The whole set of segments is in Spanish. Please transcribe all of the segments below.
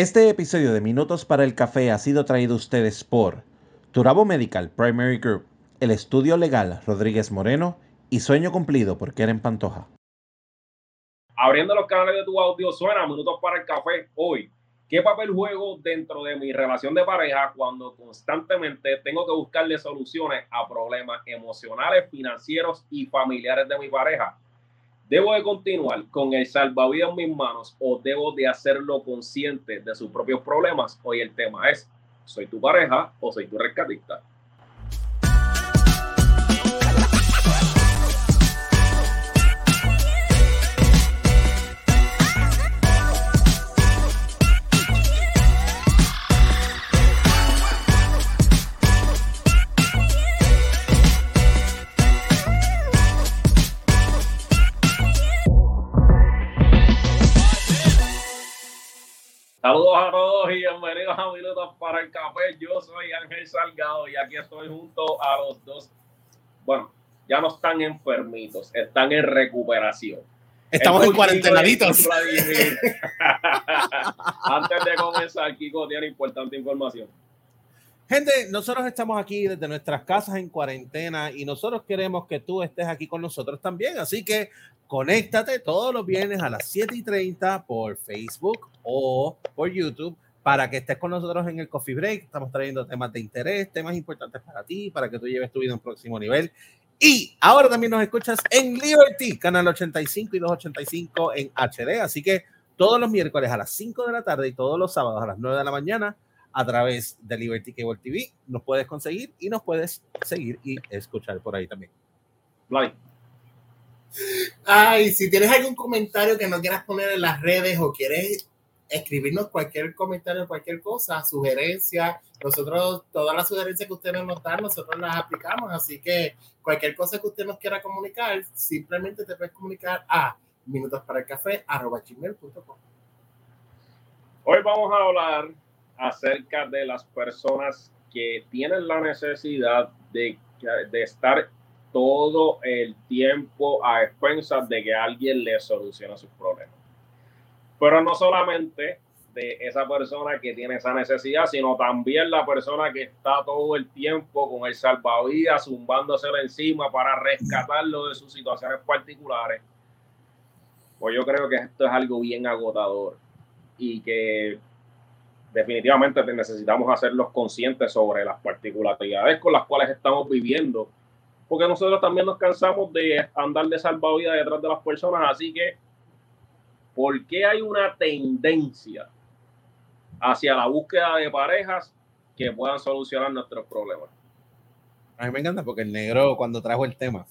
Este episodio de Minutos para el Café ha sido traído a ustedes por Turabo Medical Primary Group, el estudio legal Rodríguez Moreno y Sueño Cumplido por Keren Pantoja. Abriendo los canales de tu audio suena Minutos para el Café hoy. ¿Qué papel juego dentro de mi relación de pareja cuando constantemente tengo que buscarle soluciones a problemas emocionales, financieros y familiares de mi pareja? ¿Debo de continuar con el salvavidas en mis manos o debo de hacerlo consciente de sus propios problemas? Hoy el tema es, ¿soy tu pareja o soy tu rescatista? Todos y bienvenidos a Minutos para el Café. Yo soy Ángel Salgado y aquí estoy junto a los dos. Bueno, ya no están enfermitos, están en recuperación. Estamos en cuarentenaditos. Antes de comenzar, Kiko tiene importante información. Gente, nosotros estamos aquí desde nuestras casas en cuarentena y nosotros queremos que tú estés aquí con nosotros también. Así que conéctate todos los viernes a las 7 y 30 por Facebook o por YouTube para que estés con nosotros en el Coffee Break. Estamos trayendo temas de interés, temas importantes para ti, para que tú lleves tu vida a un próximo nivel. Y ahora también nos escuchas en Liberty, canal 85 y 285 en HD. Así que todos los miércoles a las 5 de la tarde y todos los sábados a las 9 de la mañana a través de Liberty Cable TV nos puedes conseguir y nos puedes seguir y escuchar por ahí también. Like. Ay, si tienes algún comentario que no quieras poner en las redes o quieres escribirnos cualquier comentario, cualquier cosa, sugerencia, nosotros, todas las sugerencias que ustedes nos dan, nosotros las aplicamos, así que cualquier cosa que usted nos quiera comunicar, simplemente te puedes comunicar a minutosparacafé.com. Hoy vamos a hablar acerca de las personas que tienen la necesidad de, de estar todo el tiempo a expensas de que alguien le solucione sus problemas. Pero no solamente de esa persona que tiene esa necesidad, sino también la persona que está todo el tiempo con el salvavidas zumbándoselo encima para rescatarlo de sus situaciones particulares. Pues yo creo que esto es algo bien agotador y que definitivamente necesitamos hacerlos conscientes sobre las particularidades con las cuales estamos viviendo porque nosotros también nos cansamos de andar de salvavidas detrás de las personas, así que, ¿por qué hay una tendencia hacia la búsqueda de parejas que puedan solucionar nuestros problemas? A mí me encanta porque el negro cuando trajo el tema,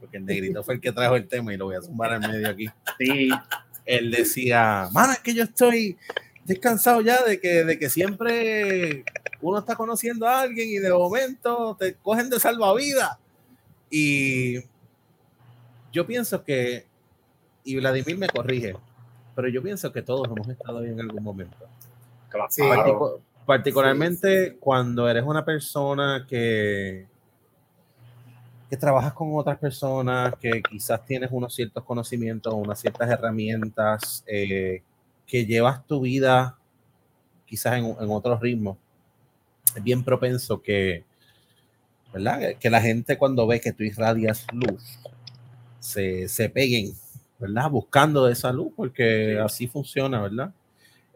porque el negrito fue el que trajo el tema y lo voy a zumbar en medio aquí. Sí. Él decía, mano, es que yo estoy descansado ya de que, de que siempre uno está conociendo a alguien y de momento te cogen de salvavidas. Y yo pienso que, y Vladimir me corrige, pero yo pienso que todos hemos estado ahí en algún momento. particularmente cuando eres una persona que, que trabajas con otras personas, que quizás tienes unos ciertos conocimientos, unas ciertas herramientas, eh, que llevas tu vida quizás en, en otro ritmo. Es bien propenso que, ¿verdad? Que la gente cuando ve que tú irradias luz, se, se peguen, ¿verdad? Buscando esa luz, porque así funciona, ¿verdad?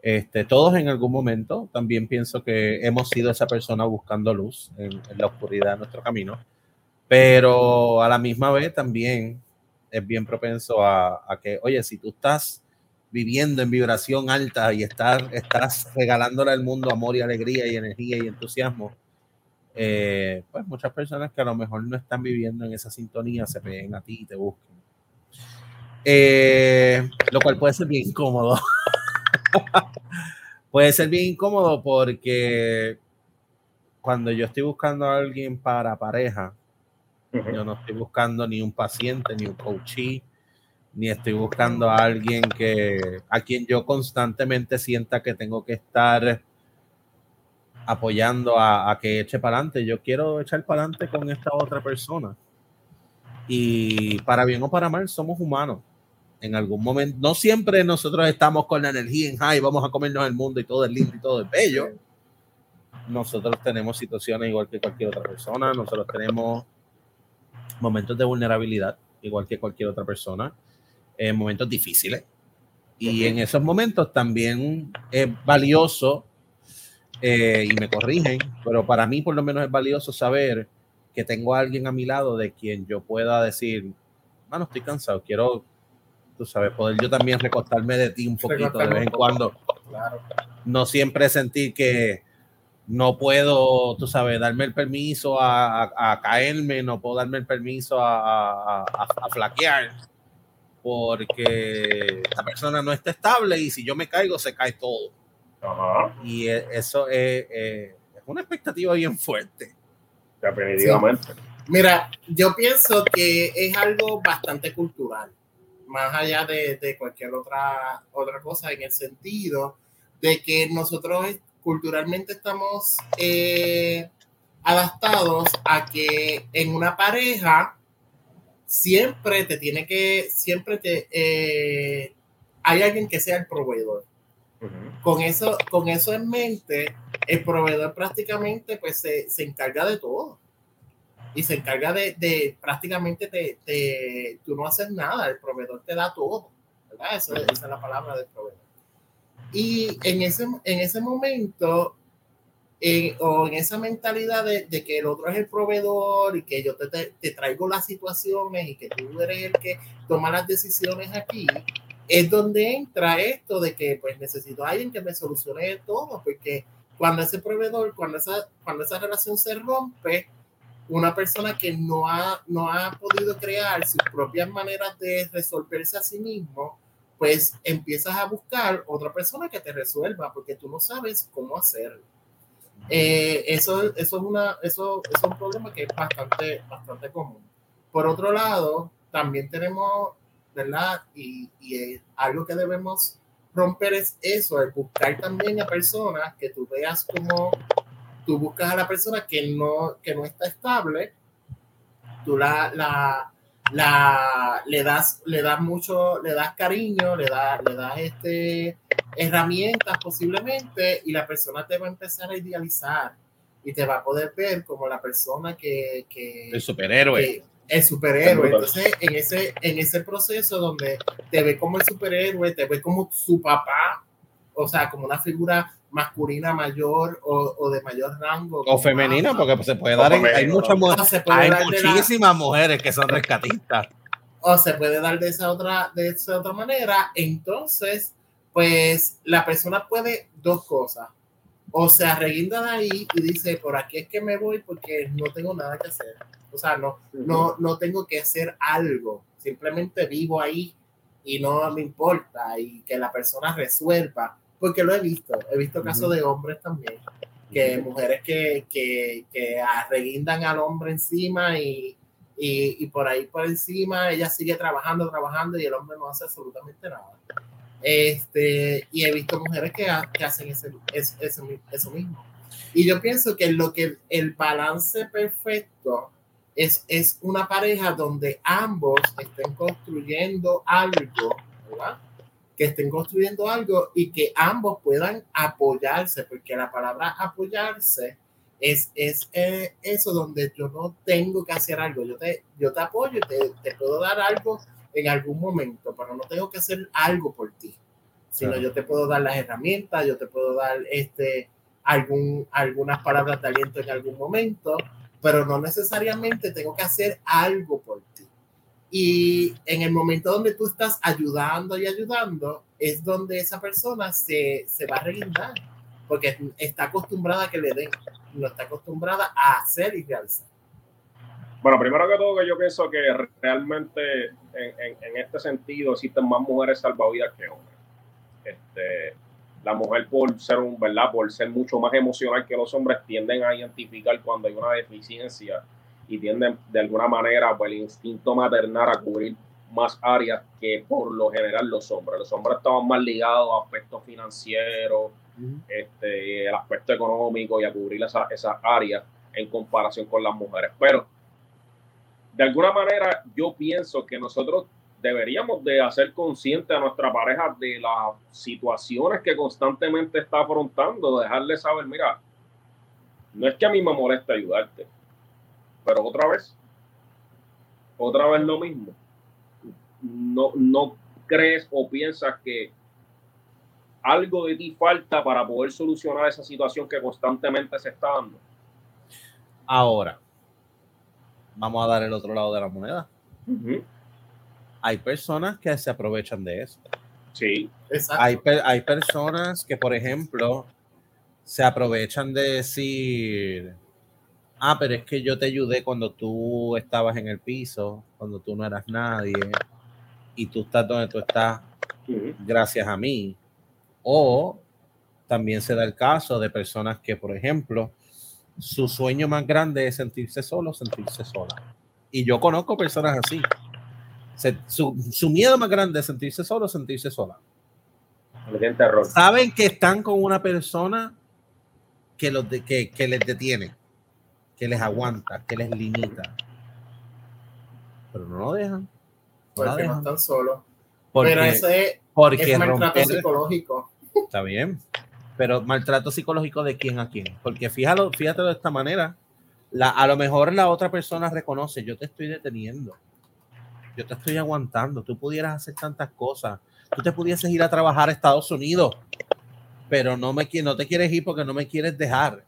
Este, todos en algún momento, también pienso que hemos sido esa persona buscando luz en, la oscuridad de nuestro camino, pero a la misma vez también es bien propenso a, a que, oye, si tú estás viviendo en vibración alta y estás, estás regalándole al mundo amor y alegría y energía y entusiasmo, eh, pues muchas personas que a lo mejor no están viviendo en esa sintonía se peguen a ti y te busquen. Eh, lo cual puede ser bien incómodo. puede ser bien incómodo porque cuando yo estoy buscando a alguien para pareja, yo no estoy buscando ni un paciente, ni un coachee, ni estoy buscando a alguien que a quien yo constantemente sienta que tengo que estar apoyando a, que eche para adelante. Yo quiero echar para adelante con esta otra persona. Y para bien o para mal, somos humanos. En algún momento, no siempre nosotros estamos con la energía en high, vamos a comernos el mundo y todo es lindo y todo es bello. Nosotros tenemos situaciones igual que cualquier otra persona, nosotros tenemos momentos de vulnerabilidad igual que cualquier otra persona, en momentos difíciles. Y en esos momentos también es valioso, eh, y me corrigen, pero para mí por lo menos es valioso saber que tengo a alguien a mi lado de quien yo pueda decir, bueno, estoy cansado, quiero tú sabes, poder yo también recostarme de ti un poquito de vez en cuando. No siempre sentir que no puedo, tú sabes, darme el permiso a, caerme, no puedo darme el permiso a, flaquear, porque la persona no está estable y si yo me caigo, se cae todo. Y e, eso es, es, una expectativa bien fuerte. Definitivamente. Mira, yo pienso que es algo bastante cultural más allá de, cualquier otra, otra cosa, en el sentido de que nosotros culturalmente estamos eh, adaptados a que en una pareja siempre te tiene que, siempre te, eh, hay alguien que sea el proveedor. Con eso, con eso en mente, el proveedor prácticamente pues se, se encarga de todo y se encarga de, de prácticamente de, tú no haces nada, el proveedor te da todo, ¿verdad? esa es la palabra del proveedor. Y en ese, en ese momento, o en esa mentalidad de, de, que el otro es el proveedor y que yo te, te, te, traigo las situaciones y que tú eres el que toma las decisiones aquí, es donde entra esto de que pues necesito a alguien que me solucione todo, porque cuando ese proveedor, cuando esa, cuando esa relación se rompe, una persona que no ha, no ha podido crear sus propias maneras de resolverse a sí mismo, pues empiezas a buscar otra persona que te resuelva porque tú no sabes cómo hacerlo. Eh, eso, eso, es una, eso, es un problema que es bastante, bastante común. Por otro lado, también tenemos, ¿verdad? Y, y algo que debemos romper es eso, el buscar también a personas que tú veas como tú buscas a la persona que no, que no está estable, tú la, la, la, le das, le das mucho, le das cariño, le das, le das este, herramientas posiblemente y la persona te va a empezar a idealizar y te va a poder ver como la persona que... que el superhéroe. el superhéroe. Entonces, en ese, en ese proceso donde te ve como el superhéroe, te ve como su papá, o sea, como una figura masculina mayor o, de mayor rango. O femenina, porque se puede dar, hay muchas mujeres, hay muchísimas mujeres que son rescatistas. O se puede dar de esa otra, de esa otra manera. Entonces, pues la persona puede dos cosas. O se arreguinda de ahí y dice, por aquí es que me voy porque no tengo nada que hacer. O sea, no, no, no tengo que hacer algo. Simplemente vivo ahí y no me importa y que la persona resuelva porque lo he visto. He visto casos de hombres también, que mujeres que, que, que arreguindan al hombre encima y, y, y, por ahí por encima ella sigue trabajando, trabajando y el hombre no hace absolutamente nada. Este, y he visto mujeres que, que hacen ese, eso, eso mismo. Y yo pienso que lo que el balance perfecto es, es una pareja donde ambos estén construyendo algo, ¿verdad? Que estén construyendo algo y que ambos puedan apoyarse, porque la palabra apoyarse es, es eh, eso donde yo no tengo que hacer algo, yo te, yo te apoyo, te, te puedo dar algo en algún momento, pero no tengo que hacer algo por ti, sino yo te puedo dar las herramientas, yo te puedo dar este, algún, algunas palabras de aliento en algún momento, pero no necesariamente tengo que hacer algo por ti. Y en el momento donde tú estás ayudando y ayudando, es donde esa persona se, se va a reguindar, porque está acostumbrada a que le den, no está acostumbrada a hacer y realizar. Bueno, primero que todo, que yo pienso que realmente en, en, en este sentido existen más mujeres salvavidas que hombres. Este, la mujer por ser un, ¿verdad? Por ser mucho más emocional que los hombres tienden a identificar cuando hay una deficiencia y tienden de alguna manera por el instinto maternal a cubrir más áreas que por lo general los hombres. Los hombres estaban más ligados a aspectos financieros, este, el aspecto económico y a cubrir esas esa áreas en comparación con las mujeres. Pero de alguna manera yo pienso que nosotros deberíamos de hacer consciente a nuestra pareja de las situaciones que constantemente está afrontando, dejarle saber, mira, no es que a mí me moleste ayudarte, pero otra vez, otra vez lo mismo. No, no crees o piensas que algo de ti falta para poder solucionar esa situación que constantemente se está dando. Ahora, vamos a dar el otro lado de la moneda. Hay personas que se aprovechan de eso. Sí, Hay, hay personas que, por ejemplo, se aprovechan de decir, ah, pero es que yo te ayudé cuando tú estabas en el piso, cuando tú no eras nadie, y tú estás donde tú estás gracias a mí. O también se da el caso de personas que, por ejemplo, su sueño más grande es sentirse solo, sentirse sola. Y yo conozco personas así. su, su, miedo más grande es sentirse solo, sentirse sola. Saben que están con una persona que, los de, que, que les detiene, que les aguanta, que les limita. Pero no lo dejan. porque no están solos. Pero ese porque es maltrato psicológico. Está bien. Pero maltrato psicológico de quién a quién. Porque fíjalo, fíjate de esta manera. La, a lo mejor la otra persona reconoce, yo te estoy deteniendo. Yo te estoy aguantando. Tú pudieras hacer tantas cosas. Tú te pudieses ir a trabajar a Estados Unidos pero no, me, no te quieres ir porque no me quieres dejar.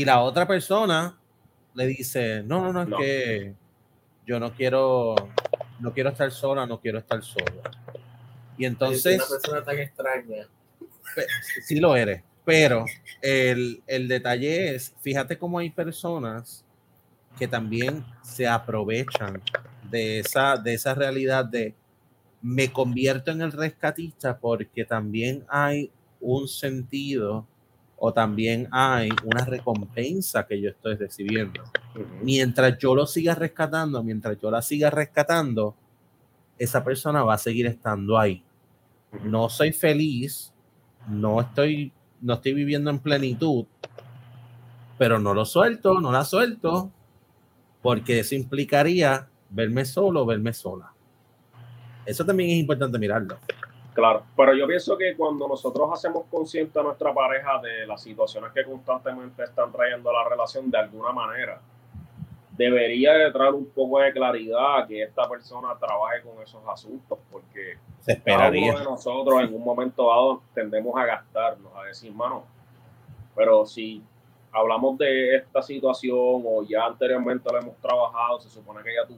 Y la otra persona le dice, no, no, no, es que yo no quiero, no quiero estar sola, no quiero estar solo. Y entonces... una persona tan extraña. Sí lo eres, pero el, el detalle es, fíjate cómo hay personas que también se aprovechan de esa, de esa realidad de me convierto en el rescatista porque también hay un sentido o también hay una recompensa que yo estoy recibiendo. Mientras yo lo siga rescatando, mientras yo la siga rescatando, esa persona va a seguir estando ahí. No soy feliz, no estoy, no estoy viviendo en plenitud, pero no lo suelto, no la suelto, porque eso implicaría verme solo, verme sola. Eso también es importante mirarlo. Claro, pero yo pienso que cuando nosotros hacemos consciente a nuestra pareja de las situaciones que constantemente están trayendo a la relación de alguna manera, debería de traer un poco de claridad que esta persona trabaje con esos asuntos, porque Se esperaría. de nosotros en un momento dado tendemos a gastarnos, a decir, mano, pero si hablamos de esta situación o ya anteriormente lo hemos trabajado, se supone que ya tú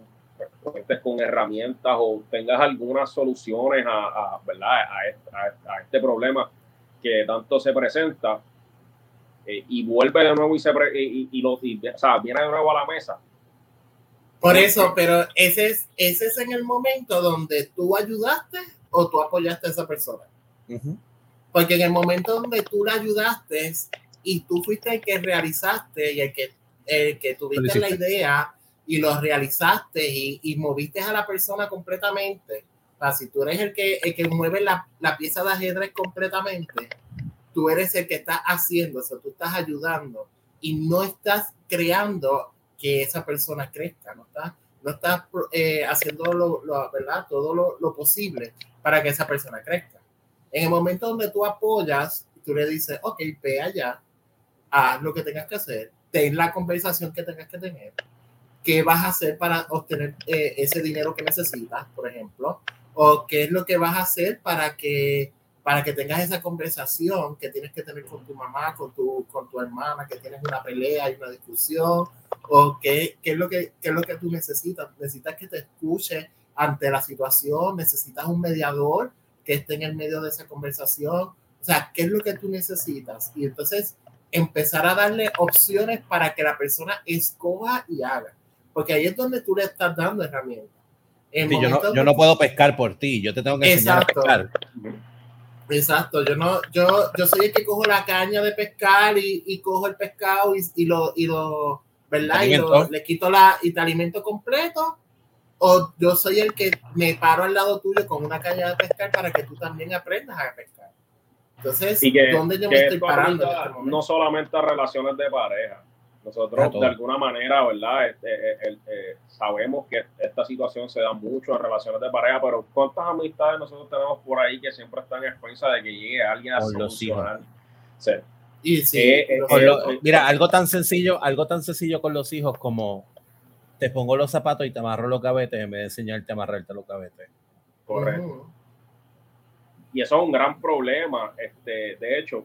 cuentes con herramientas o tengas algunas soluciones a, ¿verdad? A, este problema que tanto se presenta eh, y vuelve de nuevo y, se y, lo, viene de nuevo a la mesa. Por eso, pero ese es, ese es en el momento donde tú ayudaste o tú apoyaste a esa persona. Porque en el momento donde tú la ayudaste y tú fuiste el que realizaste y el que, el que tuviste la idea y lo realizaste y, moviste a la persona completamente, o si tú eres el que, el que mueve la, la, pieza de ajedrez completamente, tú eres el que está haciendo eso, tú estás ayudando y no estás creando que esa persona crezca, no estás, no estás eh, haciendo lo, ¿verdad? todo lo, lo, posible para que esa persona crezca. En el momento donde tú apoyas, tú le dices, ok, ve allá, haz lo que tengas que hacer, ten la conversación que tengas que tener, qué vas a hacer para obtener eh, ese dinero que necesitas, por ejemplo, o qué es lo que vas a hacer para que para que tengas esa conversación que tienes que tener con tu mamá, con tu, con tu hermana, que tienes una pelea y una discusión, o qué, qué, es lo que, qué es lo que tú necesitas. Necesitas que te escuche ante la situación, necesitas un mediador que esté en el medio de esa conversación. O sea, ¿qué es lo que tú necesitas? Y entonces empezar a darle opciones para que la persona escoja y haga porque ahí es donde tú le estás dando herramientas. yo, no, yo, no, puedo pescar por ti, yo te tengo que enseñar a pescar. Exacto, yo no, yo, yo soy el que cojo la caña de pescar y, y cojo el pescado y, y, lo, y lo, ¿verdad? Y lo, le quito la y te alimento completo. O yo soy el que me paro al lado tuyo con una caña de pescar para que tú también aprendas a pescar. Entonces, ¿dónde yo me estoy parando? Este no solamente a relaciones de pareja, Nosotros de alguna manera, ¿verdad? Este, eh, eh, eh, sabemos que esta situación se da mucho en relaciones de pareja, pero ¿cuántas amistades nosotros tenemos por ahí que siempre están en expensa de que llegue alguien a solucionar? Sí. Y mira, algo tan sencillo, algo tan sencillo con los hijos como te pongo los zapatos y te amarro los gavetes en vez de enseñarte a amarrarte los gavetes. Correcto. Y eso es un gran problema. Este, de hecho,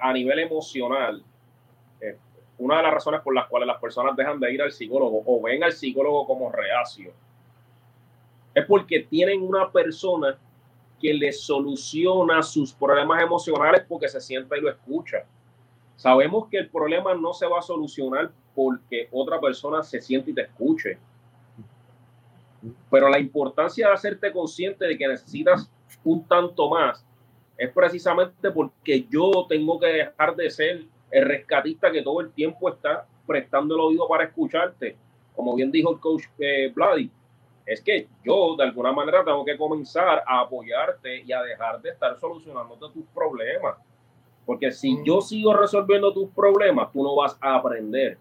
a nivel emocional, una de las razones por las cuales las personas dejan de ir al psicólogo o ven al psicólogo como reacio es porque tienen una persona que les soluciona sus problemas emocionales porque se sienta y lo escucha. Sabemos que el problema no se va a solucionar porque otra persona se siente y te escuche. Pero la importancia de hacerte consciente de que necesitas un tanto más es precisamente porque yo tengo que dejar de ser el rescatista que todo el tiempo está prestando el oído para escucharte. Como bien dijo el coach eh, es que yo de alguna manera tengo que comenzar a apoyarte y a dejar de estar solucionando tus problemas. Porque si mm. yo sigo resolviendo tus problemas, tú no vas a aprender.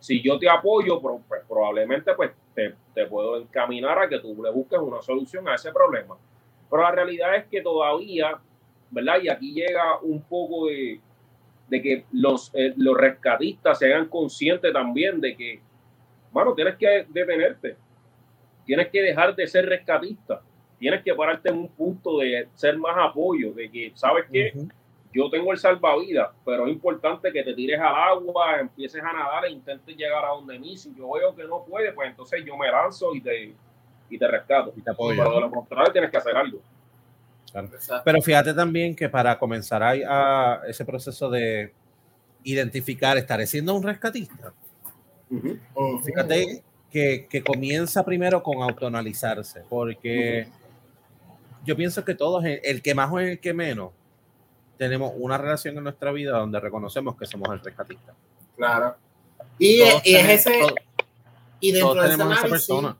Si yo te apoyo, pues probablemente pues, te, te puedo encaminar a que tú le busques una solución a ese problema. Pero la realidad es que todavía, ¿verdad? Y aquí llega un poco de, de que los, eh, los rescatistas se hagan conscientes también de que, bueno, tienes que detenerte, tienes que dejar de ser rescatista, tienes que pararte en un punto de ser más apoyo, de que, ¿sabes qué? Yo tengo el salvavidas, pero es importante que te tires al agua, empieces a nadar e intentes llegar a donde mí. Si yo veo que no puede, pues entonces yo me lanzo y te, y te rescato. Y te apoyo. Pero de lo contrario, tienes que hacer algo. Pero fíjate también que para comenzar a, ese proceso de identificar, estaré siendo un rescatista. Fíjate que, comienza primero con autoanalizarse, porque yo pienso que todos, el que más o el que menos, tenemos una relación en nuestra vida donde reconocemos que somos el rescatista. Claro. Y, es ese. y dentro de esa persona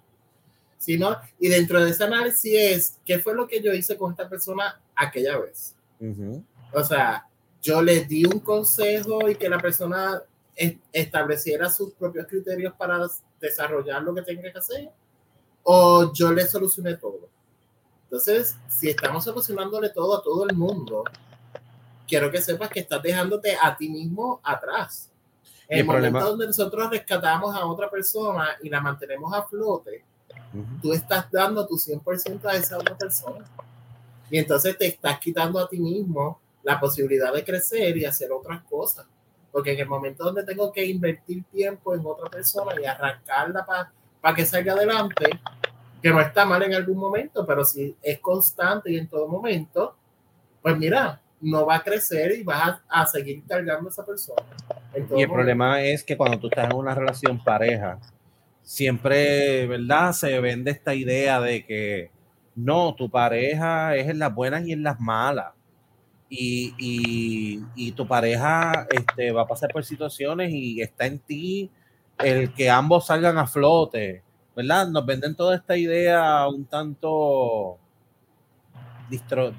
y dentro de ese análisis es, ¿qué fue lo que yo hice con esta persona aquella vez? O sea, yo le di un consejo y que la persona estableciera sus propios criterios para desarrollar lo que tenga que hacer, o yo le solucioné todo. Entonces, si estamos solucionándole todo a todo el mundo, quiero que sepas que estás dejándote a ti mismo atrás. En el, momento donde nosotros rescatamos a otra persona y la mantenemos a flote, Tú estás dando tu 100% a esa otra persona. Y entonces te estás quitando a ti mismo la posibilidad de crecer y hacer otras cosas. Porque en el momento donde tengo que invertir tiempo en otra persona y arrancarla para que salga adelante, que no está mal en algún momento, pero si es constante y en todo momento, pues mira, no va a crecer y vas a, seguir cargando a esa persona. Y el problema es que cuando tú estás en una relación pareja, siempre, ¿verdad? Se vende esta idea de que no, tu pareja es en las buenas y en las malas. Y, y, tu pareja este, va a pasar por situaciones y está en ti el que ambos salgan a flote, ¿verdad? Nos venden toda esta idea un tanto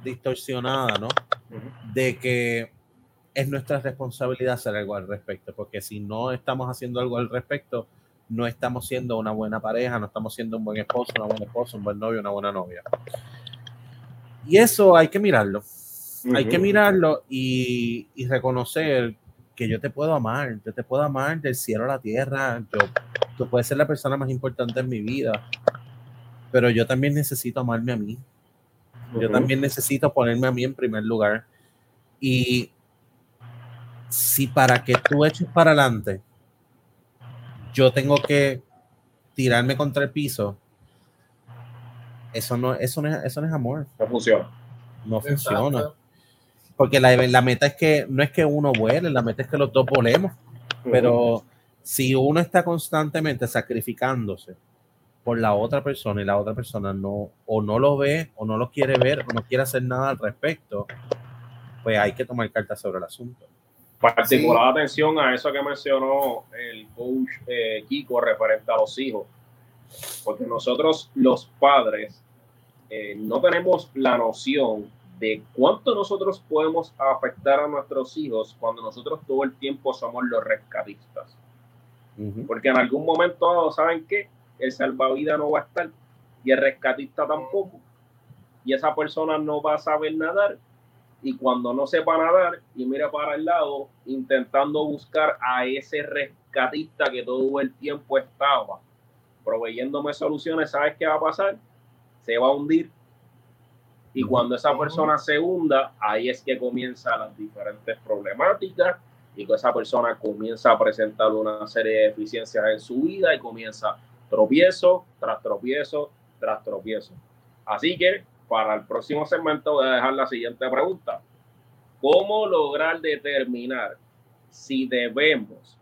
distorsionada, ¿no? De que es nuestra responsabilidad hacer algo al respecto, porque si no estamos haciendo algo al respecto, no estamos siendo una buena pareja, no estamos siendo un buen esposo, una buena esposa, un buen novio, una buena novia. Y eso hay que mirarlo. Hay que mirarlo y, reconocer que yo te puedo amar, yo te puedo amar del cielo a la tierra, yo, tú puedes ser la persona más importante en mi vida, pero yo también necesito amarme a mí. Yo también necesito ponerme a mí en primer lugar. Y si para que tú eches para adelante, yo tengo que tirarme contra el piso, eso no, eso no, es, eso no es amor. No funciona. No funciona. Porque la, la, meta es que no es que uno vuele, la meta es que los dos volemos. Pero si uno está constantemente sacrificándose por la otra persona y la otra persona no o no lo ve o no lo quiere ver o no quiere hacer nada al respecto, pues hay que tomar cartas sobre el asunto particular atención a eso que mencionó el coach eh, Kiko referente a los hijos, porque nosotros los padres eh, no tenemos la noción de cuánto nosotros podemos afectar a nuestros hijos cuando nosotros todo el tiempo somos los rescatistas. Porque en algún momento, ¿saben qué? El salvavidas no va a estar y el rescatista tampoco. Y esa persona no va a saber nadar. Y cuando no sepa nadar y mira para el lado, intentando buscar a ese rescatista que todo el tiempo estaba proveyéndome soluciones, ¿sabes qué va a pasar? Se va a hundir y cuando esa persona se hunda, ahí es que comienzan las diferentes problemáticas y que esa persona comienza a presentar una serie de deficiencias en su vida y comienza tropiezo tras tropiezo tras tropiezo. Así que para el próximo segmento voy a dejar la siguiente pregunta. ¿Cómo lograr determinar si debemos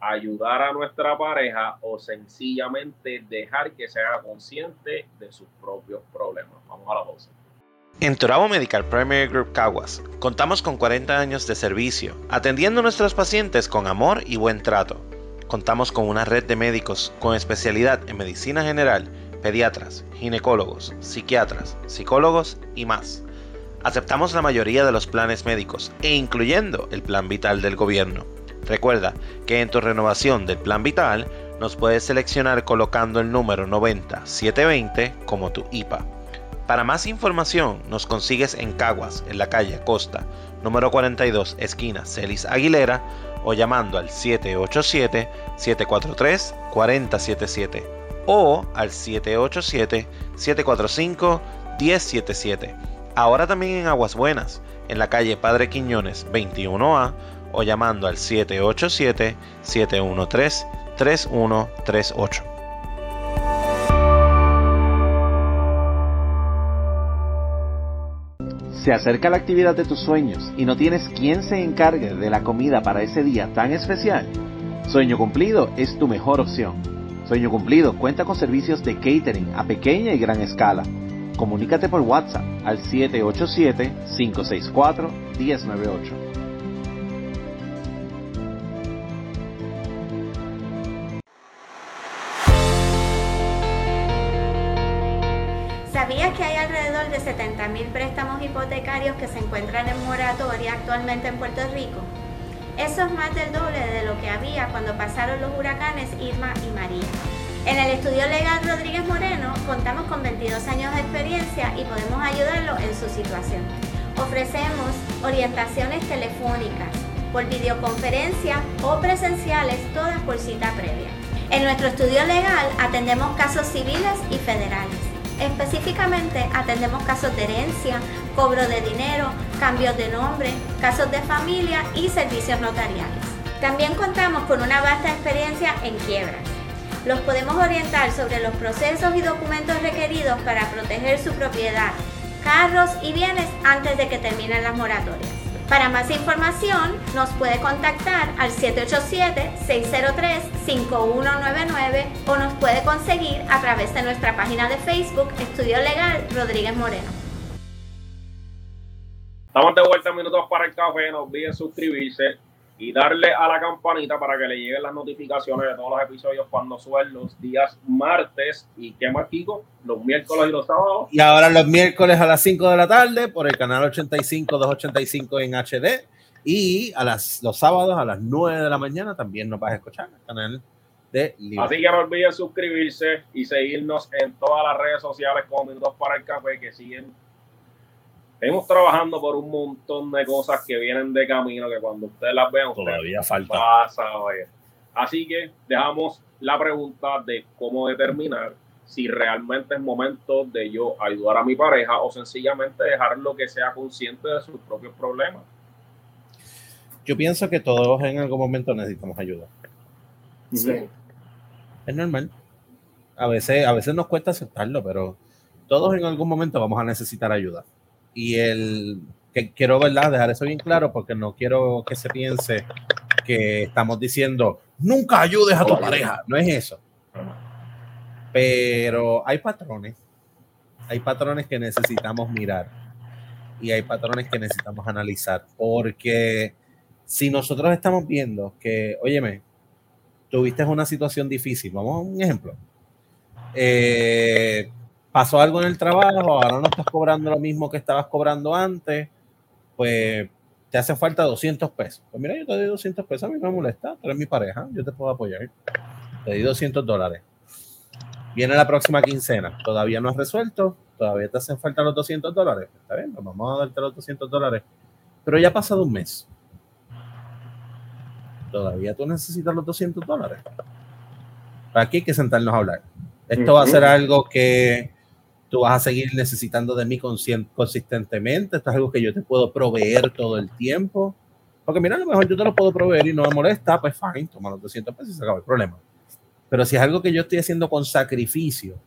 ayudar a nuestra pareja o sencillamente dejar que se haga consciente de sus propios problemas? Vamos a la pausa. En Turabo Medical Primary Group Caguas contamos con 40 años de servicio, atendiendo a nuestros pacientes con amor y buen trato. Contamos con una red de médicos con especialidad en medicina general, pediatras, ginecólogos, psiquiatras, psicólogos y más. Aceptamos la mayoría de los planes médicos e incluyendo el plan vital del gobierno. Recuerda que en tu renovación del plan vital nos puedes seleccionar colocando el número 90720 como tu IPA. Para más información nos consigues en Caguas, en la calle Costa, número 42, esquina Celis Aguilera, o llamando al 787-743-4077 o al 787-745-1077. Ahora también en Aguas Buenas, en la calle Padre Quiñones 21A o llamando al 787-713-3138. Se acerca la actividad de tus sueños y no tienes quien se encargue de la comida para ese día tan especial. Sueño Cumplido es tu mejor opción. Sueño Cumplido cuenta con servicios de catering a pequeña y gran escala. Comunícate por WhatsApp al 787-564-1098. ¿Sabías que hay alrededor de 70.000 préstamos hipotecarios que se encuentran en moratoria actualmente en Puerto Rico? Eso es más del doble de lo que había cuando pasaron los huracanes Irma y María. En el estudio legal Rodríguez Moreno contamos con 22 años de experiencia y podemos ayudarlo en su situación. Ofrecemos orientaciones telefónicas, por videoconferencia o presenciales, todas por cita previa. En nuestro estudio legal atendemos casos civiles y federales. Específicamente atendemos casos de herencia, cobro de dinero, cambios de nombre, casos de familia y servicios notariales. También contamos con una vasta experiencia en quiebras. Los podemos orientar sobre los procesos y documentos requeridos para proteger su propiedad, carros y bienes antes de que terminen las moratorias. Para más información, nos puede contactar al 787-603-5199 o nos puede conseguir a través de nuestra página de Facebook Estudio Legal Rodríguez Moreno. Estamos de vuelta minutos para el café. No olviden suscribirse y darle a la campanita para que le lleguen las notificaciones de todos los episodios cuando suben los días martes y qué más Kiko, los miércoles y los sábados. Y ahora los miércoles a las 5 de la tarde por el canal 85 285 en HD y a las, los sábados a las 9 de la mañana también nos vas a escuchar en el canal de Libre. Así que no olviden suscribirse y seguirnos en todas las redes sociales como Minutos para el Café que siguen Estamos trabajando por un montón de cosas que vienen de camino que cuando ustedes las vean, todavía falta. Pasa, Así que dejamos la pregunta de cómo determinar si realmente es momento de yo ayudar a mi pareja o sencillamente dejarlo que sea consciente de sus propios problemas. Yo pienso que todos en algún momento necesitamos ayuda. Sí. Es normal. A veces, a veces nos cuesta aceptarlo, pero todos en algún momento vamos a necesitar ayuda y el que quiero ¿verdad? dejar eso bien claro porque no quiero que se piense que estamos diciendo nunca ayudes a tu pareja, no es eso. Pero hay patrones, hay patrones que necesitamos mirar y hay patrones que necesitamos analizar porque si nosotros estamos viendo que, óyeme, tuviste una situación difícil, vamos a un ejemplo. Eh, pasó algo en el trabajo, ahora no estás cobrando lo mismo que estabas cobrando antes, pues te hace falta 200 pesos. Pues mira, yo te doy 200 pesos, a mí no me molesta, tú eres mi pareja, yo te puedo apoyar. Te di 200 dólares. Viene la próxima quincena, todavía no has resuelto, todavía te hacen falta los 200 dólares. Está bien, pues vamos a darte los 200 dólares. Pero ya ha pasado un mes. Todavía tú necesitas los 200 dólares. Aquí hay que sentarnos a hablar. Esto va a ser algo que tú vas a seguir necesitando de mí consistentemente. Esto es algo que yo te puedo proveer todo el tiempo. Porque mira, a lo mejor yo te lo puedo proveer y no me molesta, pues fine, toma los 200 pesos y se acaba el problema. Pero si es algo que yo estoy haciendo con sacrificio,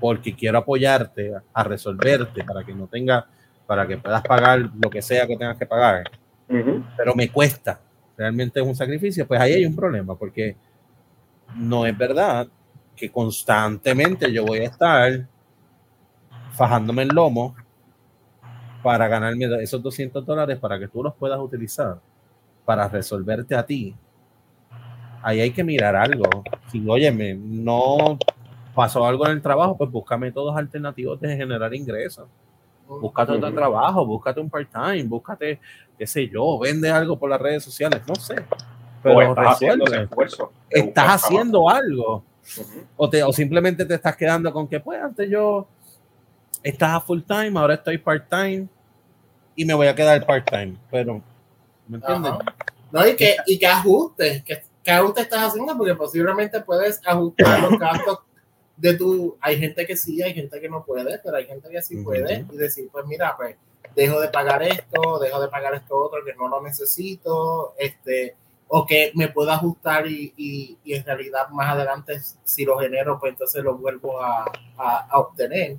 porque quiero apoyarte a resolverte para que no tenga, para que puedas pagar lo que sea que tengas que pagar, pero me cuesta, realmente es un sacrificio, pues ahí hay un problema, porque no es verdad que constantemente yo voy a estar fajándome el lomo para ganarme esos 200 dólares para que tú los puedas utilizar para resolverte a ti. Ahí hay que mirar algo. Si, óyeme, no pasó algo en el trabajo, pues busca métodos alternativos de generar ingresos. Búscate otro trabajo, búscate un part-time, búscate, qué sé yo, vende algo por las redes sociales, no sé. Pero estás haciendo esfuerzo. Estás haciendo algo. o, te, o simplemente te estás quedando con que, pues, antes yo estaba full time, ahora estoy part time y me voy a quedar part time. Pero, ¿me entiendes? No, y que, y que ajustes, que, que ajustes estás haciendo, porque posiblemente puedes ajustar los gastos de tu. Hay gente que sí, hay gente que no puede, pero hay gente que sí puede y decir, pues mira, pues dejo de pagar esto, dejo de pagar esto otro que no lo necesito, este o que me pueda ajustar y, y, y, en realidad más adelante si lo genero pues entonces lo vuelvo a, a, obtener.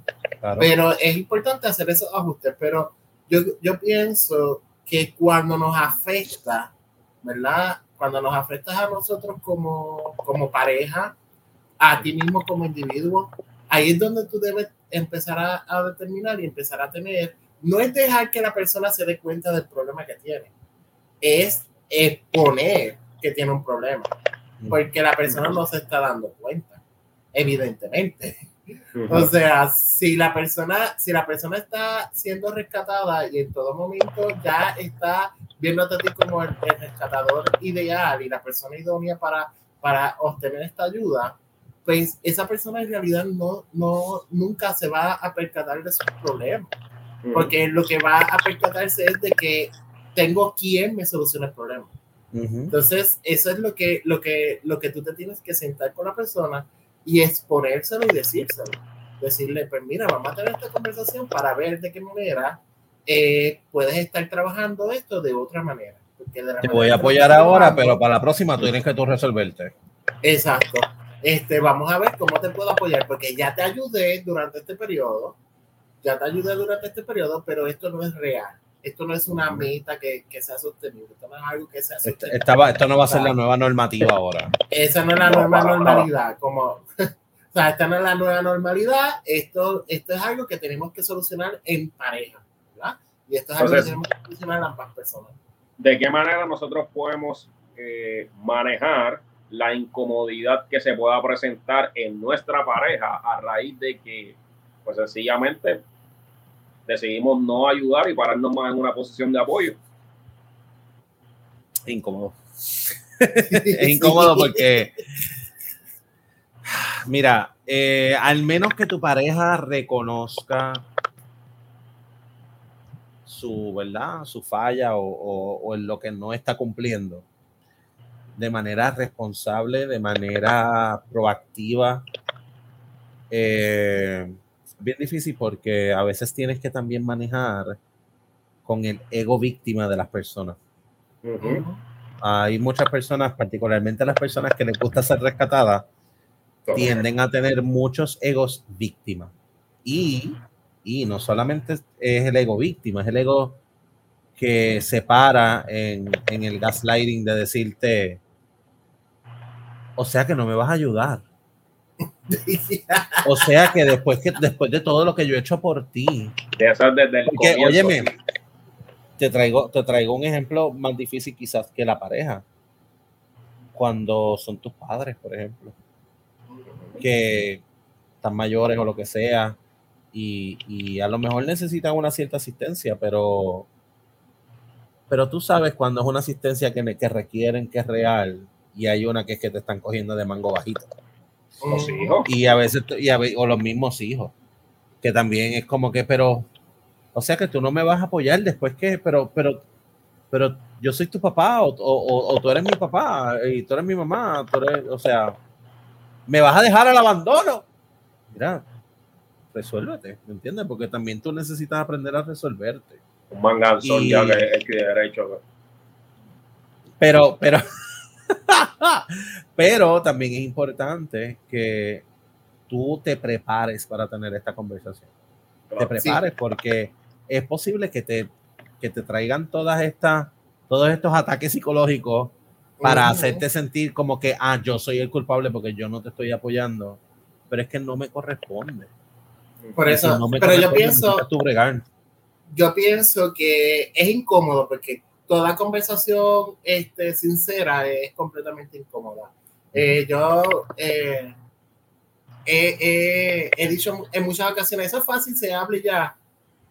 Pero es importante hacer esos ajustes pero yo, yo pienso que cuando nos afecta verdad cuando nos afecta a nosotros como, como pareja a ti mismo como individuo ahí es donde tú debes empezar a, a determinar y empezar a tener no es dejar que la persona se dé cuenta del problema que tiene es exponer que tiene un problema, porque la persona no se está dando cuenta, evidentemente. O sea, si la persona, si la persona está siendo rescatada y en todo momento ya está viéndote a ti como el, rescatador ideal y la persona idónea para, para obtener esta ayuda, pues esa persona en realidad no, no, nunca se va a percatar de sus problemas. Porque lo que va a percatarse es de que tengo quien me solucione el problema. Entonces, eso es lo que, lo, que, lo que tú te tienes que sentar con la persona y exponérselo y decírselo. Decirle, pues mira, vamos a tener esta conversación para ver de qué manera eh, puedes estar trabajando esto de otra manera. te voy a apoyar ahora, pero para la próxima tú tienes que tú resolverte. Exacto. Este, vamos a ver cómo te puedo apoyar, porque ya te ayudé durante este periodo, ya te ayudé durante este periodo, pero esto no es real esto no es una meta que, que sea sostenible, esto no es algo que sea sostenible. esto no va a ser la nueva normativa ahora. Esa no es la nueva normalidad, como, o sea, esta no es la nueva normalidad, esto, esto es algo que tenemos que solucionar en pareja, ¿verdad? Y esto es algo que tenemos que solucionar en ambas personas. ¿De qué manera nosotros podemos eh, manejar la incomodidad que se pueda presentar en nuestra pareja a raíz de que, pues sencillamente, decidimos no ayudar y pararnos más en una posición de apoyo. Incómodo. es incómodo porque, mira, eh, al menos que tu pareja reconozca su verdad, su falla o, o, en lo que no está cumpliendo de manera responsable, de manera proactiva. Eh, bien difícil porque a veces tienes que también manejar con el ego víctima de las personas. Hay muchas personas, particularmente las personas que les gusta ser rescatadas, tienden a tener muchos egos víctimas. Y, y no solamente es el ego víctima, es el ego que se para en, en el gaslighting de decirte, o sea que no me vas a ayudar o sea que después que después de todo lo que yo he hecho por ti. óyeme, te traigo, te traigo un ejemplo más difícil quizás que la pareja. Cuando son tus padres, por ejemplo. Que están mayores o lo que sea, y, y a lo mejor necesitan una cierta asistencia, pero, pero tú sabes cuando es una asistencia que, que requieren que es real y hay una que es que te están cogiendo de mango bajito. Los hijos. Y a veces, y a o los mismos hijos, que también es como que, pero, o sea que tú no me vas a apoyar después que, pero, pero, pero yo soy tu papá o, o- o- o tú eres mi papá y tú eres mi mamá, tú eres, o sea, me vas a dejar al abandono. Mira, resuélvete, ¿me entiendes? Porque también tú necesitas aprender a resolverte. Un manganzón Y- ya que es que derecho. Pero, pero, pero también es importante que tú te prepares para tener esta conversación. Te Claro. prepares porque es posible que te, que te traigan todas estas, todos estos ataques psicológicos para Ujú. hacerte sentir como que, ah, yo soy el culpable porque yo no te estoy apoyando. Pero es que no me corresponde. Por eso, si no me pero yo pienso, yo pienso que es incómodo porque toda conversación este, sincera es completamente incómoda. Eh, yo eh, he, he- dicho en muchas ocasiones, eso es fácil, se habla y ya,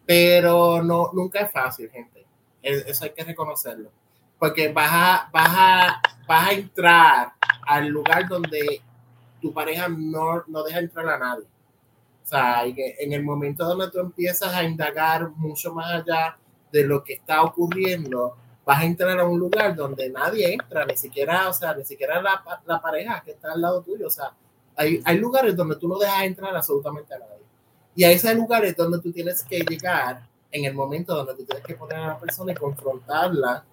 pero no, nunca es fácil, gente. Eso hay que reconocerlo. Porque vas a, vas a, vas a entrar al lugar donde tu pareja no, no deja entrar a nadie. O sea, en el momento donde tú empiezas a indagar mucho más allá de lo que está ocurriendo, vas a entrar a un lugar donde nadie entra, ni siquiera, o sea, ni siquiera la, la pareja que está al lado tuyo. O sea, hay, hay lugares donde tú no dejas entrar absolutamente a nadie. Y a esos lugares donde tú tienes que llegar en el momento donde tú tienes que poner a la persona y confrontarla,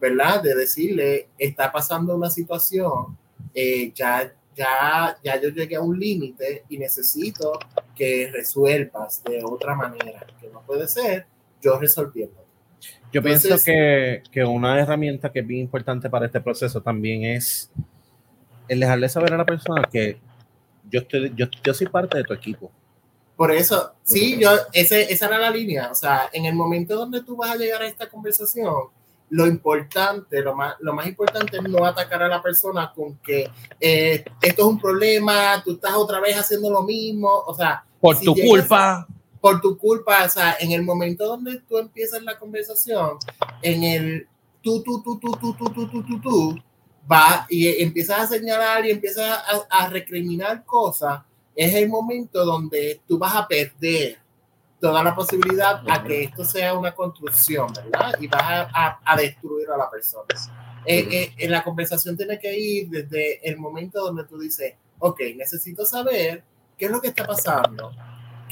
¿verdad? De decirle, está pasando una situación, eh, ya, ya, ya yo llegué a un límite y necesito que resuelvas de otra manera, que no puede ser yo resolviendo. Yo Entonces- pienso que, que una herramienta que es bien importante para este proceso también es el dejarle saber a la persona que yo, estoy, yo, yo soy parte de tu equipo. Por eso, sí, yo, ese, esa era la línea. O sea, en el momento donde tú vas a llegar a esta conversación, lo importante, lo más, lo más importante es no atacar a la persona con que eh, esto es un problema, tú estás otra vez haciendo lo mismo. O sea, Por Si tu culpa. Por tu culpa, o sea, en el momento donde tú empiezas la conversación, en el tú, tú, tú, tú, tú, tú, tú, tú, tú, tú, va y empiezas a señalar y empiezas a, a recriminar cosas, es el momento donde tú vas a perder toda la posibilidad a que esto sea una construcción, ¿verdad? Y vas a, a- a destruir a la persona. Eh, eh, en la conversación tiene que ir desde el momento donde tú dices, ok, necesito saber qué es lo que está pasando,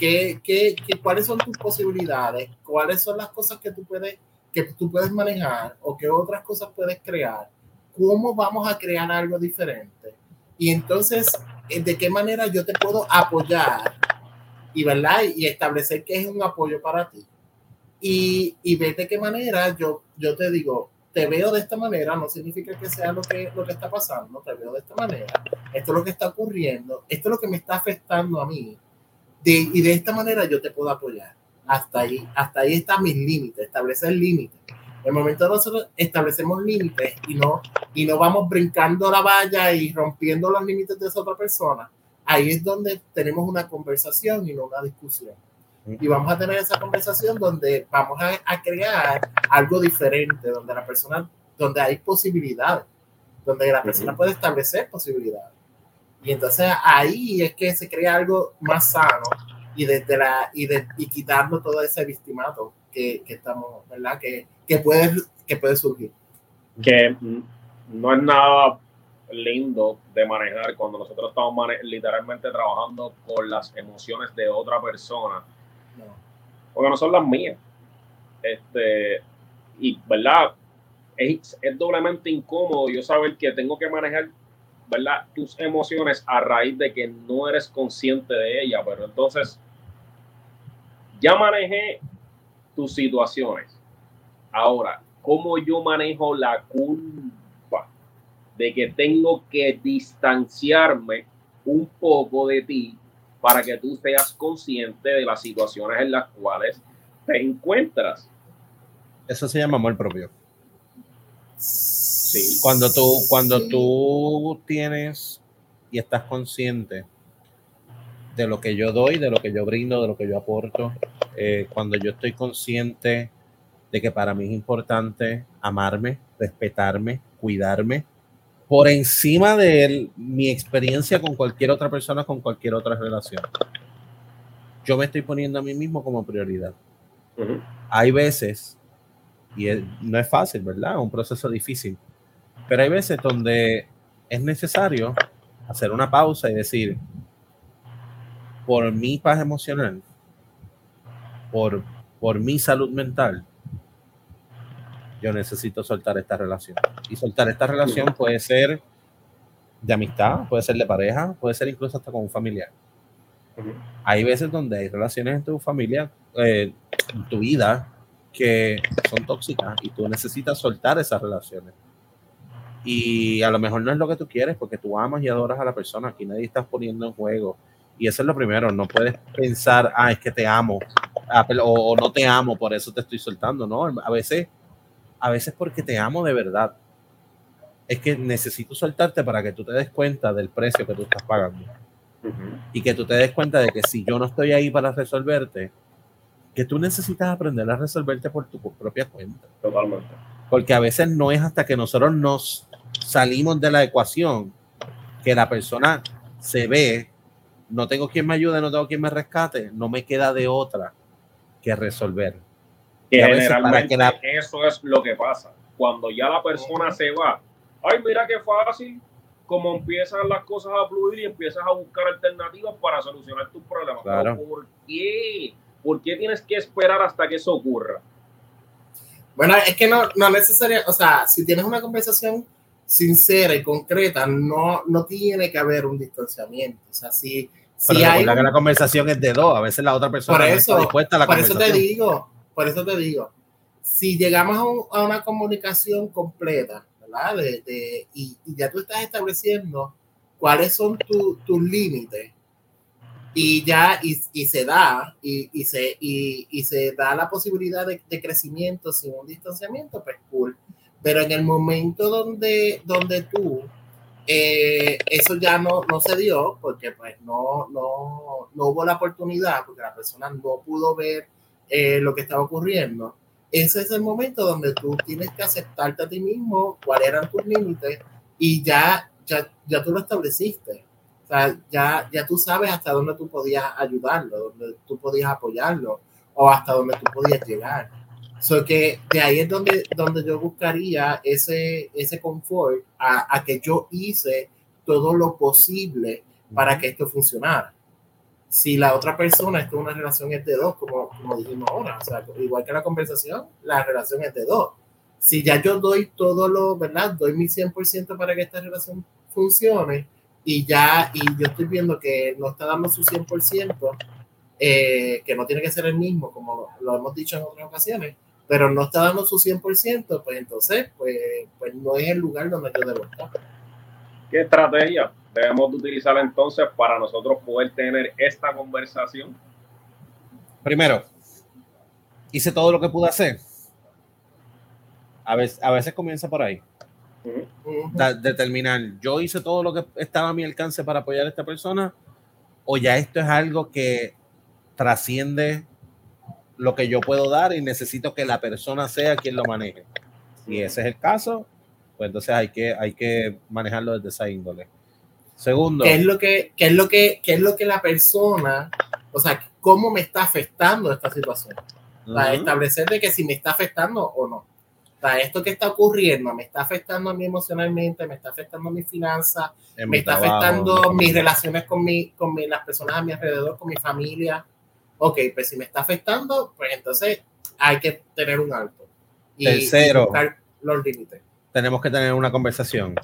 qué, qué, qué- cuáles son tus posibilidades, cuáles son las cosas que tú puedes que tú puedes manejar o qué otras cosas puedes crear, cómo vamos a crear algo diferente. Y entonces, eh, ¿de qué manera yo te puedo apoyar? Y, ¿verdad? y establecer que es un apoyo para ti. Y, y ver de qué manera yo, yo te digo, te veo de esta manera, no significa que sea lo que, lo que está pasando, te veo de esta manera, esto es lo que está ocurriendo, esto es lo que me está afectando a mí, de, y de esta manera yo te puedo apoyar. Hasta ahí, hasta ahí están mis límites, establecer límites. En el momento de nosotros establecemos límites y no, y no vamos brincando la valla y rompiendo los límites de esa otra persona, ahí es donde tenemos una conversación y no una discusión. Y vamos a tener esa conversación donde vamos a, a crear algo diferente, donde la persona, donde hay posibilidades, donde la persona puede establecer posibilidades. Y entonces ahí es que se crea algo más sano y desde la y, de, y quitando todo ese victimato que, que estamos, ¿verdad? Que, que puede que puede surgir. que no es nada lindo de manejar cuando nosotros estamos mane- literalmente trabajando con las emociones de otra persona, No. porque no son las mías. Este, y verdad, es, es doblemente incómodo yo saber que tengo que manejar ¿verdad? tus emociones a raíz de que no eres consciente de ella, pero entonces ya manejé tus situaciones. Ahora, ¿cómo yo manejo la culpa de que tengo que distanciarme un poco de ti para que tú seas consciente de las situaciones en las cuales te encuentras? Eso se llama amor propio. Sí. Cuando tú, cuando Sí. tú tienes y estás consciente de lo que yo doy, de lo que yo brindo, de lo que yo aporto. Eh, cuando yo estoy consciente de que para mí es importante amarme, respetarme, cuidarme, por encima de mi experiencia con cualquier otra persona, con cualquier otra relación. Yo me estoy poniendo a mí mismo como prioridad. Hay veces, y no es fácil, ¿verdad? Es un proceso difícil, pero hay veces donde es necesario hacer una pausa y decir, por mi paz emocional, por, por mi salud mental, yo necesito soltar esta relación. Y soltar esta relación puede ser de amistad, puede ser de pareja, puede ser incluso hasta con un familiar. Hay veces donde hay relaciones en tu familia, eh, en tu vida, que son tóxicas y tú necesitas soltar esas relaciones. Y a lo mejor no es lo que tú quieres porque tú amas y adoras a la persona. Aquí nadie estás poniendo en juego. Y eso es lo primero. No puedes pensar, ah, es que te amo ah, o, o no te amo, por eso te estoy soltando. No, a veces a veces porque te amo de verdad. Es que necesito soltarte para que tú te des cuenta del precio que tú estás pagando. Y que tú te des cuenta de que si yo no estoy ahí para resolverte, que tú necesitas aprender a resolverte por tu propia cuenta. Totalmente. Porque a veces no es hasta que nosotros nos salimos de la ecuación que la persona se ve, no tengo quien me ayude, no tengo quien me rescate, no me queda de otra que resolver que generalmente eso es lo que pasa. Cuando ya la persona se va, ay, mira qué fácil, como empiezan las cosas a fluir y empiezas a buscar alternativas para solucionar tus problemas. ¿Por qué? ¿Por qué tienes que esperar hasta que eso ocurra? Bueno, es que no, no necesariamente, o sea, si tienes una conversación sincera y concreta, no, no tiene que haber un distanciamiento. O sea, si, si hay... que la conversación es de dos, a veces la otra persona por eso, dispuesta a la por eso te digo, por eso te digo, si llegamos a, una comunicación completa, ¿verdad? De, y, ya tú estás estableciendo cuáles son tus límites y ya y, se da y, se, y, se da la posibilidad de, crecimiento sin un distanciamiento, pues cool. Pero en el momento donde, donde tú eh, eso ya no, no se dio porque pues no, no, no hubo la oportunidad porque la persona no pudo ver eh, lo que estaba ocurriendo, ese es el momento donde tú tienes que aceptarte a ti mismo cuáles eran tus límites y ya, ya, ya tú lo estableciste. O sea, ya, ya tú sabes hasta dónde tú podías ayudarlo, dónde tú podías apoyarlo o hasta dónde tú podías llegar. So que de ahí es donde, donde yo buscaría ese, ese confort a, a que yo hice todo lo posible para que esto funcionara si la otra persona está en una relación es de dos, como, como dijimos ahora, o sea, igual que la conversación, la relación es de dos. Si ya yo doy todo lo, ¿verdad? Doy mi 100% para que esta relación funcione y ya, y yo estoy viendo que no está dando su 100%, eh, que no tiene que ser el mismo, como lo hemos dicho en otras ocasiones, pero no está dando su 100%, pues entonces, pues, pues no es el lugar donde yo debo estar. ¿Qué estrategia? debemos de utilizar entonces para nosotros poder tener esta conversación? Primero, hice todo lo que pude hacer. A veces, a veces comienza por ahí. determinar, yo hice todo lo que estaba a mi alcance para apoyar a esta persona, o ya esto es algo que trasciende lo que yo puedo dar y necesito que la persona sea quien lo maneje. Si ese es el caso, pues entonces hay que, hay que manejarlo desde esa índole. Segundo. ¿Qué es lo que, qué es lo que, qué es lo que la persona, o sea, cómo me está afectando esta situación? Para establecer de que si me está afectando o no. Para esto que está ocurriendo, me está afectando a mí emocionalmente, me está afectando a mi finanzas, me está afectando mis relaciones con, mi, con mi, las personas a mi alrededor, con mi familia. Ok, pues si me está afectando, pues entonces hay que tener un alto. Y, Tercero, los límites. Tenemos que tener una conversación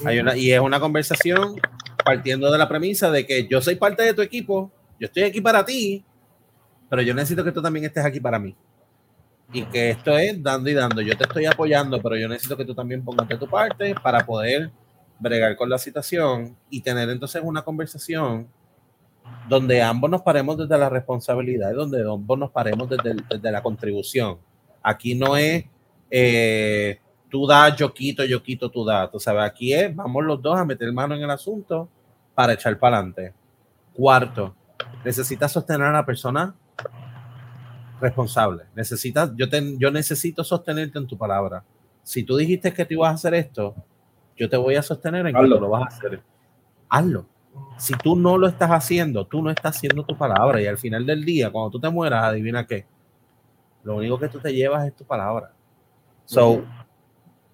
una, y es una conversación partiendo de la premisa de que yo soy parte de tu equipo, yo estoy aquí para ti, pero yo necesito que tú también estés aquí para mí. Y que esto es dando y dando. Yo te estoy apoyando, pero yo necesito que tú también pongas de tu parte para poder bregar con la situación y tener entonces una conversación donde ambos nos paremos desde la responsabilidad, donde ambos nos paremos desde, desde la contribución. Aquí no es eh, tú das, yo quito, yo quito, tú das. Tú sabes, aquí es, vamos los dos a meter mano en el asunto para echar para adelante. Cuarto, necesitas sostener a la persona responsable. Necesitas, yo, te, yo necesito sostenerte en tu palabra. Si tú dijiste que te ibas a hacer esto, yo te voy a sostener en que lo vas a hacer. Hazlo. Si tú no lo estás haciendo, tú no estás haciendo tu palabra. Y al final del día, cuando tú te mueras, adivina qué. Lo único que tú te llevas es tu palabra. So,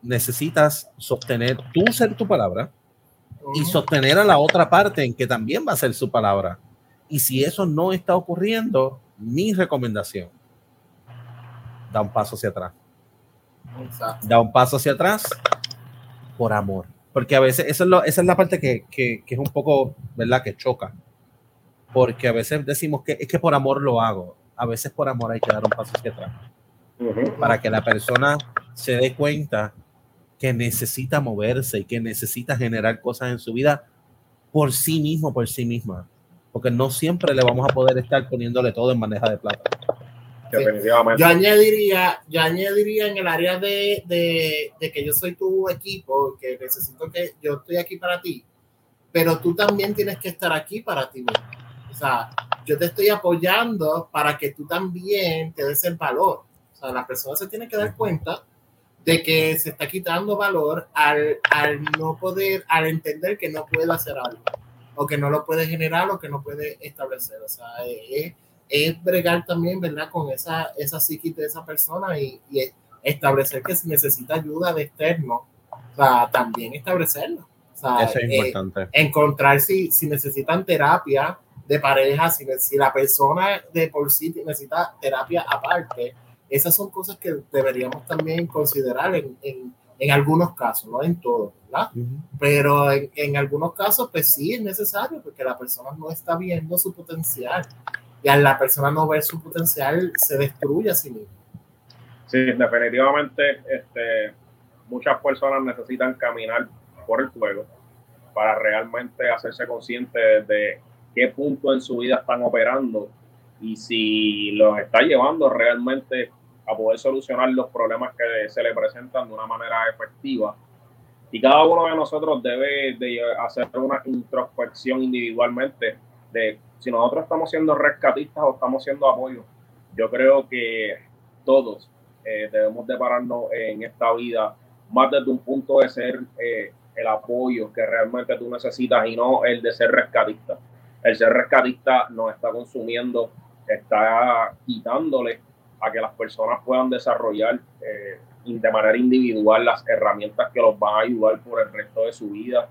necesitas sostener, tú ser tu palabra y sostener a la otra parte en que también va a ser su palabra. Y si eso no está ocurriendo, mi recomendación, da un paso hacia atrás. Da un paso hacia atrás por amor. Porque a veces eso es lo, esa es la parte que, que, que, es un poco, ¿verdad? Que choca. Porque a veces decimos que es que por amor lo hago. A veces por amor hay que dar un paso hacia atrás. Para que la persona se dé cuenta que necesita moverse y que necesita generar cosas en su vida por sí mismo, por sí misma. Porque no siempre le vamos a poder estar poniéndole todo en bandeja de plata. Yo añadiría, yo añadiría en el área de, de, de, que yo soy tu equipo, que necesito que yo estoy aquí para ti, pero tú también tienes que estar aquí para ti mismo. O sea, yo te estoy apoyando para que tú también te des el valor. O sea, la persona se tiene que dar cuenta de que se está quitando valor al, al no poder, al entender que no puede hacer algo, o que no lo puede generar, o que no puede establecer. O sea, es es bregar también, ¿verdad? Con esa, esa psiquis de esa persona y, establecer que si necesita ayuda de externo, o sea, también establecerlo. O sea, Eso es eh, importante. encontrar si, si necesitan terapia de pareja, si, si la persona de por sí necesita terapia aparte, esas son cosas que deberíamos también considerar en, en, en algunos casos, no en todos, ¿verdad? Pero en, en, algunos casos, pues sí es necesario porque la persona no está viendo su potencial y a la persona no ver su potencial se destruye a sí mismo. Sí, definitivamente este, muchas personas necesitan caminar por el fuego para realmente hacerse conscientes de qué punto en su vida están operando y si los está llevando realmente a poder solucionar los problemas que se le presentan de una manera efectiva. Y cada uno de nosotros debe de hacer una introspección individualmente de si nosotros estamos siendo rescatistas o estamos siendo apoyo. Yo creo que todos eh, debemos de pararnos en esta vida más desde un punto de ser eh, el apoyo que realmente tú necesitas y no el de ser rescatista. El ser rescatista nos está consumiendo, está quitándole a que las personas puedan desarrollar eh, de manera individual las herramientas que los van a ayudar por el resto de su vida.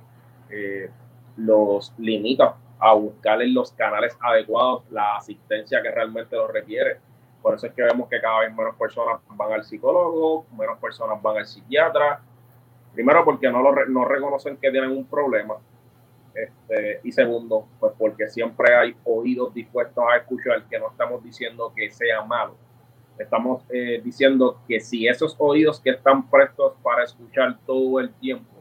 los limita a buscar en los canales adecuados la asistencia que realmente lo requiere. Por eso es que vemos que cada vez menos personas van al psicólogo, menos personas van al psiquiatra. Primero porque no, lo, no reconocen que tienen un problema. Este, y segundo, pues porque siempre hay oídos dispuestos a escuchar que no estamos diciendo que sea malo. Estamos eh, diciendo que si esos oídos que están prestos para escuchar todo el tiempo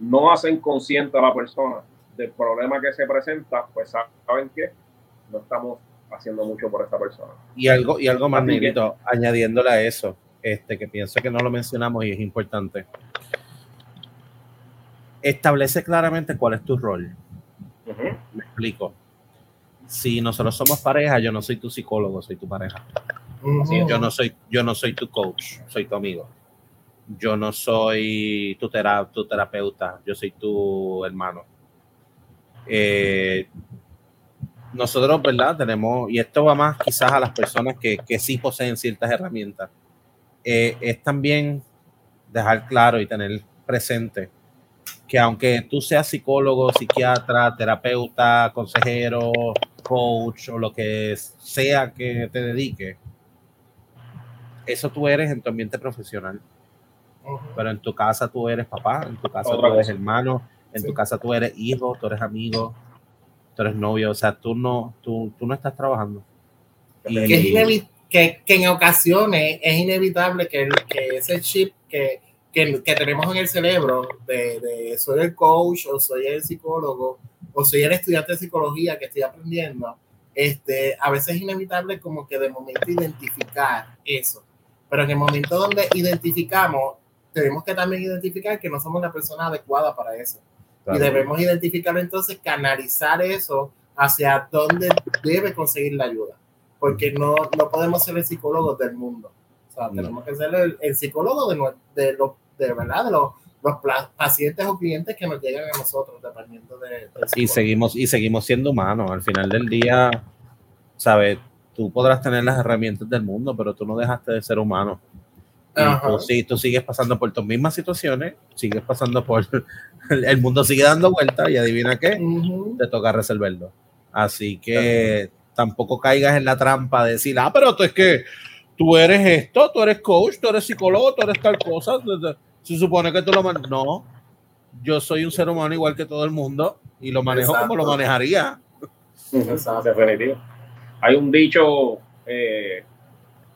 no hacen consciente a la persona del problema que se presenta, pues saben que no estamos haciendo mucho por esta persona. Y algo, y algo más, Negrito, añadiéndole a eso, este, que pienso que no lo mencionamos y es importante. Establece claramente cuál es tu rol. Me explico. Si nosotros somos pareja, yo no soy tu psicólogo, soy tu pareja. Yo no soy, yo no soy tu coach, soy tu amigo. Yo no soy tu, tu terapeuta, yo soy tu hermano eh, nosotros, ¿verdad? Tenemos, y esto va más quizás a las personas que, que sí poseen ciertas herramientas, eh, es también dejar claro y tener presente que aunque tú seas psicólogo, psiquiatra, terapeuta, consejero, coach o lo que sea que te dedique, eso tú eres en tu ambiente profesional. Pero en tu casa tú eres papá, en tu casa tú eres hermano, en tu casa tú eres hijo, tú eres amigo, tú eres novio, o sea, tú no, tú, tú no estás trabajando. Y, que, que, en ocasiones es inevitable que, que ese chip que, que, que, tenemos en el cerebro de, de, soy el coach o soy el psicólogo o soy el estudiante de psicología que estoy aprendiendo, este, a veces es inevitable como que de momento identificar eso. Pero en el momento donde identificamos, tenemos que también identificar que no somos la persona adecuada para eso Y debemos identificar entonces, canalizar eso hacia dónde debe conseguir la ayuda. Porque no, no podemos ser el psicólogo del mundo. O sea, tenemos que ser el, psicólogo de, de, lo, de, ¿verdad? de los, los pacientes o clientes que nos llegan a nosotros, dependiendo de... y seguimos, y seguimos siendo humanos. Al final del día, ¿sabes? Tú podrás tener las herramientas del mundo, pero tú no dejaste de ser humano. Si tú sigues pasando por tus mismas situaciones, sigues pasando por el mundo sigue dando vueltas y adivina qué, te toca resolverlo. Así que tampoco caigas en la trampa de decir, ah, pero tú es que tú eres esto, tú eres coach, tú eres psicólogo, tú eres tal cosa. Se supone que tú lo manejas. No, yo soy un ser humano igual que todo el mundo y lo manejo como lo manejaría. Definitivo. Hay un dicho eh,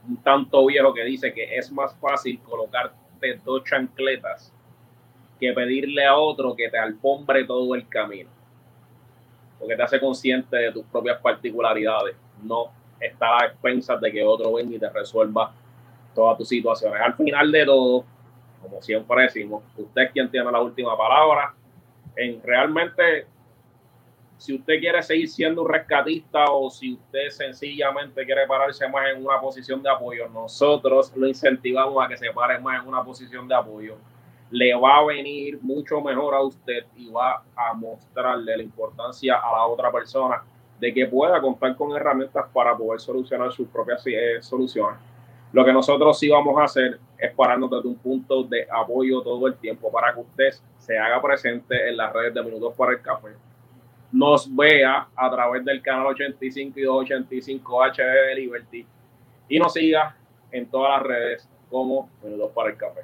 un tanto viejo que dice que es más fácil colocarte dos chancletas que pedirle a otro que te alfombre todo el camino. Porque te hace consciente de tus propias particularidades. No estar a expensas de que otro venga y te resuelva todas tus situaciones. Al final de todo, como siempre decimos, usted es quien tiene la última palabra. En realmente, si usted quiere seguir siendo un rescatista o si usted sencillamente quiere pararse más en una posición de apoyo, nosotros lo incentivamos a que se pare más en una posición de apoyo le va a venir mucho mejor a usted y va a mostrarle la importancia a la otra persona de que pueda contar con herramientas para poder solucionar sus propias eh, soluciones. Lo que nosotros sí vamos a hacer es pararnos desde un punto de apoyo todo el tiempo para que usted se haga presente en las redes de Minutos para el Café. Nos vea a través del canal 85 y 285 HD Liberty y nos siga en todas las redes como Minutos para el Café.